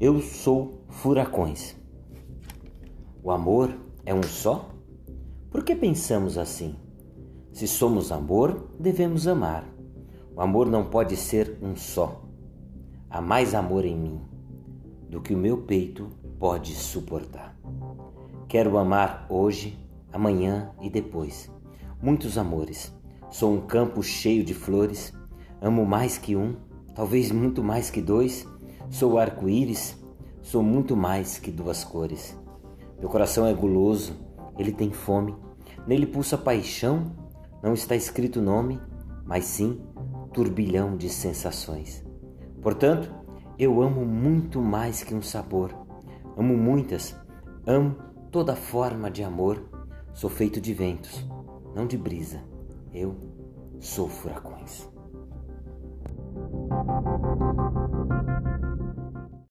Eu sou furacões. O amor é um só? Por que pensamos assim? Se somos amor, devemos amar. O amor não pode ser um só. Há mais amor em mim do que o meu peito pode suportar. Quero amar hoje, amanhã e depois. Muitos amores. Sou um campo cheio de flores. Amo mais que um, talvez muito mais que dois. Sou arco-íris. Sou muito mais que duas cores. Meu coração é guloso, ele tem fome. Nele pulsa paixão. Não está escrito nome, mas sim turbilhão de sensações. Portanto, eu amo muito mais que um sabor. Amo muitas, amo toda forma de amor. Sou feito de ventos, não de brisa. Eu sou furacões.